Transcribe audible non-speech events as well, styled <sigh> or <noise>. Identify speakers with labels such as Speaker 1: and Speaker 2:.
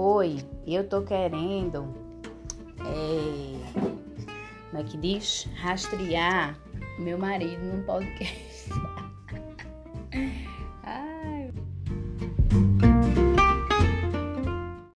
Speaker 1: Oi, eu tô querendo. É, como é que diz? Rastrear meu marido num podcast. <laughs>